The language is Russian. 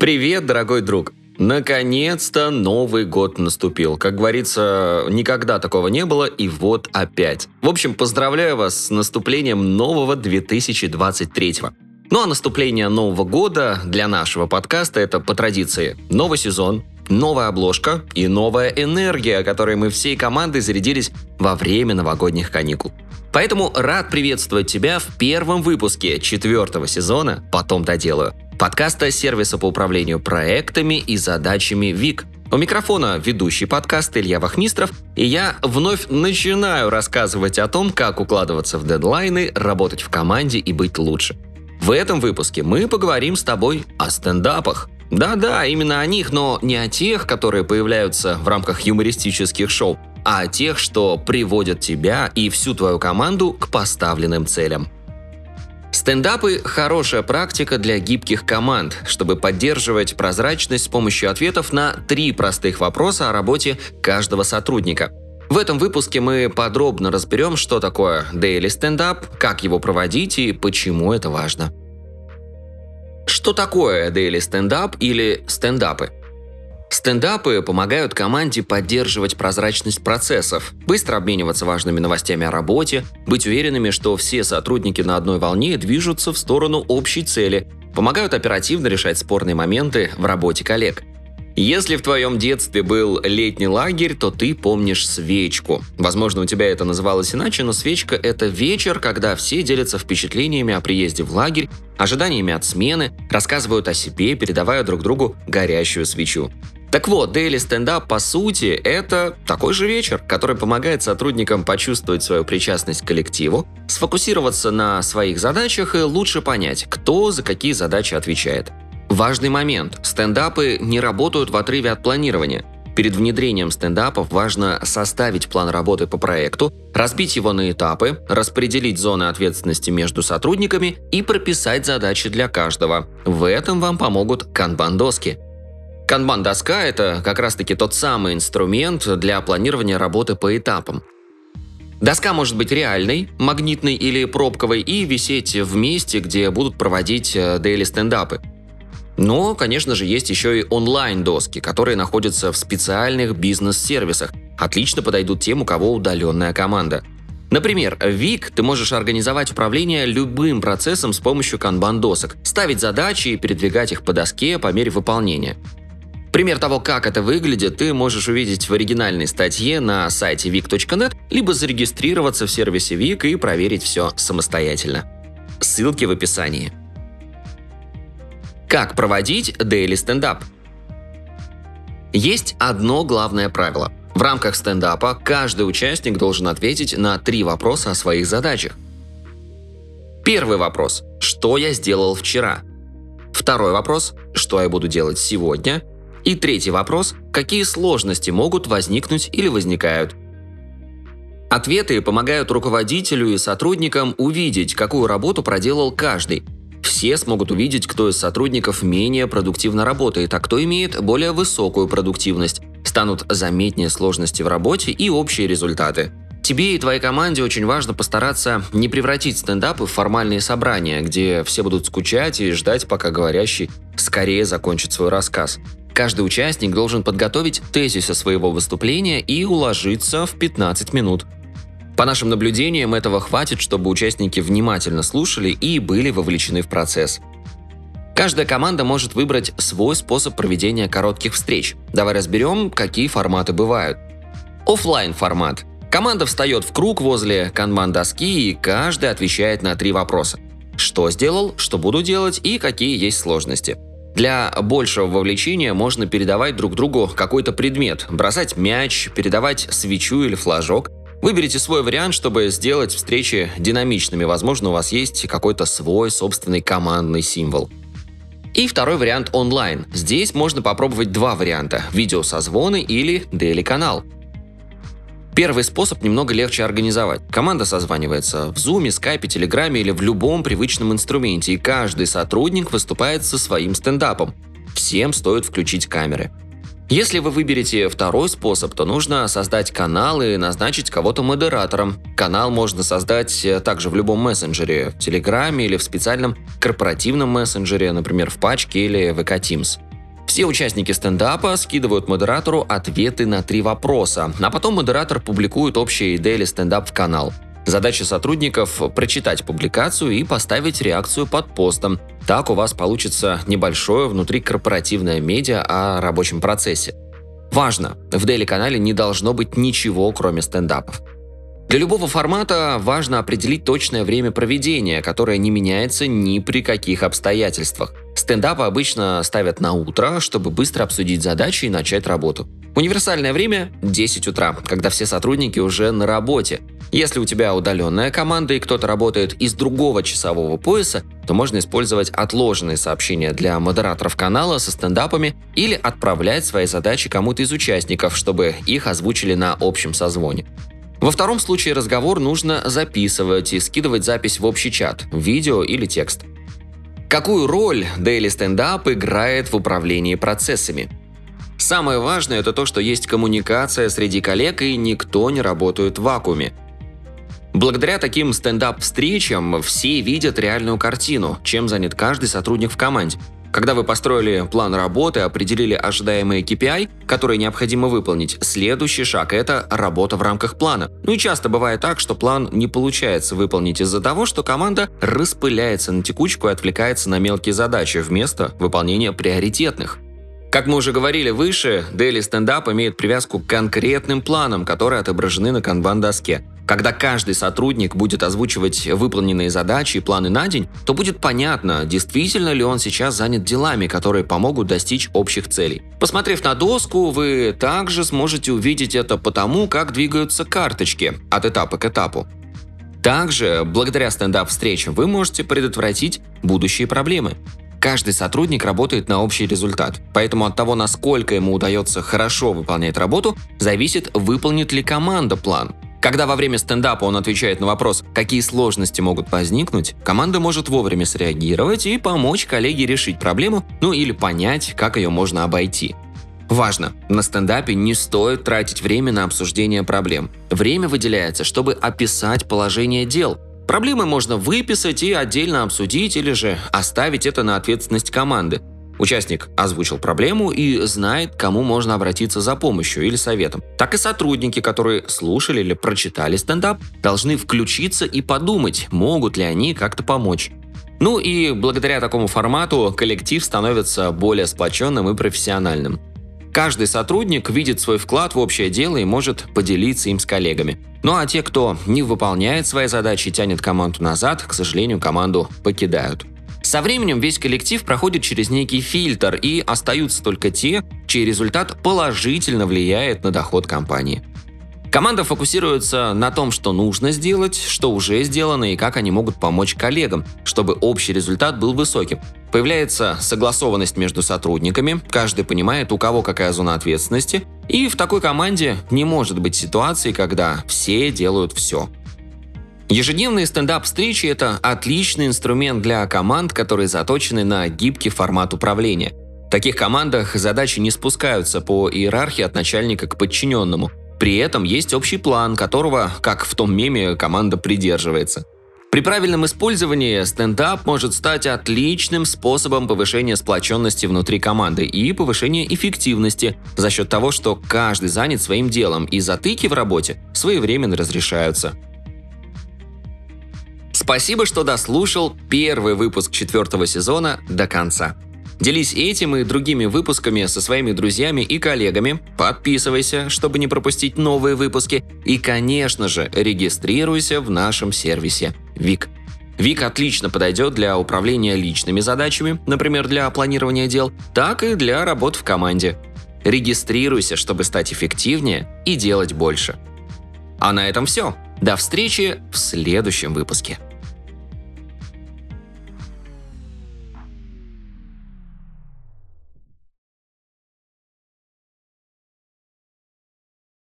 Привет, дорогой друг! Наконец-то Новый год наступил. Как говорится, никогда такого не было, и вот опять. В общем, поздравляю вас с наступлением нового 2023 ну а наступление Нового года для нашего подкаста это по традиции новый сезон, новая обложка и новая энергия, которой мы всей командой зарядились во время новогодних каникул. Поэтому рад приветствовать тебя в первом выпуске четвертого сезона «Потом доделаю» подкаста сервиса по управлению проектами и задачами ВИК. У микрофона ведущий подкаст Илья Вахмистров, и я вновь начинаю рассказывать о том, как укладываться в дедлайны, работать в команде и быть лучше. В этом выпуске мы поговорим с тобой о стендапах. Да-да, именно о них, но не о тех, которые появляются в рамках юмористических шоу, а о тех, что приводят тебя и всю твою команду к поставленным целям. Стендапы – хорошая практика для гибких команд, чтобы поддерживать прозрачность с помощью ответов на три простых вопроса о работе каждого сотрудника. В этом выпуске мы подробно разберем, что такое daily стендап, как его проводить и почему это важно. Что такое daily стендап или стендапы? Стендапы помогают команде поддерживать прозрачность процессов, быстро обмениваться важными новостями о работе, быть уверенными, что все сотрудники на одной волне движутся в сторону общей цели, помогают оперативно решать спорные моменты в работе коллег. Если в твоем детстве был летний лагерь, то ты помнишь свечку. Возможно, у тебя это называлось иначе, но свечка – это вечер, когда все делятся впечатлениями о приезде в лагерь, ожиданиями от смены, рассказывают о себе, передавая друг другу горящую свечу. Так вот, Daily Up по сути это такой же вечер, который помогает сотрудникам почувствовать свою причастность к коллективу, сфокусироваться на своих задачах и лучше понять, кто за какие задачи отвечает. Важный момент. Стендапы не работают в отрыве от планирования. Перед внедрением стендапов важно составить план работы по проекту, разбить его на этапы, распределить зоны ответственности между сотрудниками и прописать задачи для каждого. В этом вам помогут канбан-доски. Канбан-доска – это как раз-таки тот самый инструмент для планирования работы по этапам. Доска может быть реальной, магнитной или пробковой и висеть в месте, где будут проводить дейли э, стендапы. Но, конечно же, есть еще и онлайн-доски, которые находятся в специальных бизнес-сервисах. Отлично подойдут тем, у кого удаленная команда. Например, в ВИК ты можешь организовать управление любым процессом с помощью канбан-досок, ставить задачи и передвигать их по доске по мере выполнения. Пример того, как это выглядит, ты можешь увидеть в оригинальной статье на сайте vic.net, либо зарегистрироваться в сервисе Vic и проверить все самостоятельно. Ссылки в описании. Как проводить daily стендап? Есть одно главное правило. В рамках стендапа каждый участник должен ответить на три вопроса о своих задачах. Первый вопрос – что я сделал вчера? Второй вопрос – что я буду делать сегодня? И третий вопрос – какие сложности могут возникнуть или возникают? Ответы помогают руководителю и сотрудникам увидеть, какую работу проделал каждый. Все смогут увидеть, кто из сотрудников менее продуктивно работает, а кто имеет более высокую продуктивность. Станут заметнее сложности в работе и общие результаты. Тебе и твоей команде очень важно постараться не превратить стендапы в формальные собрания, где все будут скучать и ждать, пока говорящий скорее закончит свой рассказ. Каждый участник должен подготовить тезисы своего выступления и уложиться в 15 минут. По нашим наблюдениям, этого хватит, чтобы участники внимательно слушали и были вовлечены в процесс. Каждая команда может выбрать свой способ проведения коротких встреч. Давай разберем, какие форматы бывают. Оффлайн формат. Команда встает в круг возле канбан-доски и каждый отвечает на три вопроса. Что сделал, что буду делать и какие есть сложности. Для большего вовлечения можно передавать друг другу какой-то предмет, бросать мяч, передавать свечу или флажок. Выберите свой вариант, чтобы сделать встречи динамичными. Возможно, у вас есть какой-то свой собственный командный символ. И второй вариант онлайн. Здесь можно попробовать два варианта – видеосозвоны или daily-канал. Первый способ немного легче организовать. Команда созванивается в Zoom, Skype, Telegram или в любом привычном инструменте, и каждый сотрудник выступает со своим стендапом. Всем стоит включить камеры. Если вы выберете второй способ, то нужно создать канал и назначить кого-то модератором. Канал можно создать э, также в любом мессенджере, в Телеграме или в специальном корпоративном мессенджере, например, в пачке или VK Teams. Все участники стендапа скидывают модератору ответы на три вопроса, а потом модератор публикует общий daily стендап в канал. Задача сотрудников – прочитать публикацию и поставить реакцию под постом. Так у вас получится небольшое внутрикорпоративное медиа о рабочем процессе. Важно, в Daily-канале не должно быть ничего, кроме стендапов. Для любого формата важно определить точное время проведения, которое не меняется ни при каких обстоятельствах. Стендапы обычно ставят на утро, чтобы быстро обсудить задачи и начать работу. Универсальное время – 10 утра, когда все сотрудники уже на работе. Если у тебя удаленная команда и кто-то работает из другого часового пояса, то можно использовать отложенные сообщения для модераторов канала со стендапами или отправлять свои задачи кому-то из участников, чтобы их озвучили на общем созвоне. Во втором случае разговор нужно записывать и скидывать запись в общий чат, видео или текст. Какую роль Daily Stand Up играет в управлении процессами? Самое важное – это то, что есть коммуникация среди коллег и никто не работает в вакууме. Благодаря таким стендап-встречам все видят реальную картину, чем занят каждый сотрудник в команде. Когда вы построили план работы, определили ожидаемые KPI, которые необходимо выполнить, следующий шаг – это работа в рамках плана. Ну и часто бывает так, что план не получается выполнить из-за того, что команда распыляется на текучку и отвлекается на мелкие задачи вместо выполнения приоритетных. Как мы уже говорили выше, Daily Stand Up имеет привязку к конкретным планам, которые отображены на канбан-доске. Когда каждый сотрудник будет озвучивать выполненные задачи и планы на день, то будет понятно, действительно ли он сейчас занят делами, которые помогут достичь общих целей. Посмотрев на доску, вы также сможете увидеть это потому, как двигаются карточки от этапа к этапу. Также, благодаря стендап-встречам, вы можете предотвратить будущие проблемы. Каждый сотрудник работает на общий результат, поэтому от того, насколько ему удается хорошо выполнять работу, зависит, выполнит ли команда план. Когда во время стендапа он отвечает на вопрос, какие сложности могут возникнуть, команда может вовремя среагировать и помочь коллеге решить проблему, ну или понять, как ее можно обойти. Важно, на стендапе не стоит тратить время на обсуждение проблем. Время выделяется, чтобы описать положение дел, Проблемы можно выписать и отдельно обсудить или же оставить это на ответственность команды. Участник озвучил проблему и знает, кому можно обратиться за помощью или советом. Так и сотрудники, которые слушали или прочитали стендап, должны включиться и подумать, могут ли они как-то помочь. Ну и благодаря такому формату коллектив становится более сплоченным и профессиональным. Каждый сотрудник видит свой вклад в общее дело и может поделиться им с коллегами. Ну а те, кто не выполняет свои задачи и тянет команду назад, к сожалению, команду покидают. Со временем весь коллектив проходит через некий фильтр, и остаются только те, чей результат положительно влияет на доход компании. Команда фокусируется на том, что нужно сделать, что уже сделано и как они могут помочь коллегам, чтобы общий результат был высоким. Появляется согласованность между сотрудниками, каждый понимает, у кого какая зона ответственности, и в такой команде не может быть ситуации, когда все делают все. Ежедневные стендап-встречи – это отличный инструмент для команд, которые заточены на гибкий формат управления. В таких командах задачи не спускаются по иерархии от начальника к подчиненному – при этом есть общий план, которого, как в том меме, команда придерживается. При правильном использовании стендап может стать отличным способом повышения сплоченности внутри команды и повышения эффективности за счет того, что каждый занят своим делом и затыки в работе своевременно разрешаются. Спасибо, что дослушал первый выпуск четвертого сезона до конца. Делись этим и другими выпусками со своими друзьями и коллегами. Подписывайся, чтобы не пропустить новые выпуски. И, конечно же, регистрируйся в нашем сервисе ВИК. ВИК отлично подойдет для управления личными задачами, например, для планирования дел, так и для работ в команде. Регистрируйся, чтобы стать эффективнее и делать больше. А на этом все. До встречи в следующем выпуске.